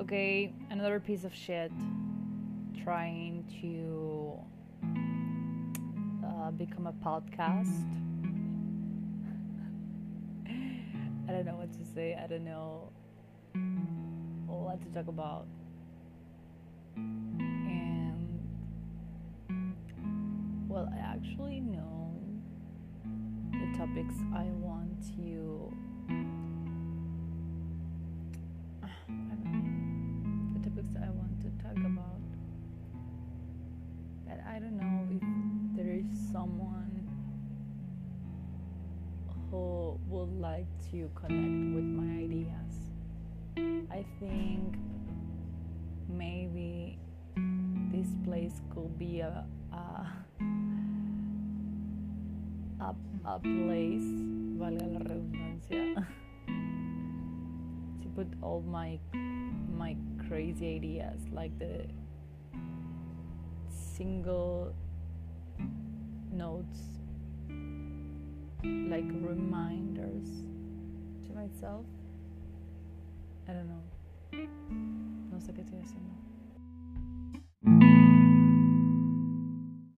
Okay, another piece of shit trying to uh, become a podcast. I don't know what to say. I don't know what to talk about. And well, I actually know the topics I want you I don't know if there is someone who would like to connect with my ideas. I think maybe this place could be a a, a, a place, valga la redundancia, to put all my my crazy ideas, like the single notes, like reminders to myself. I don't know. No sé qué estoy haciendo.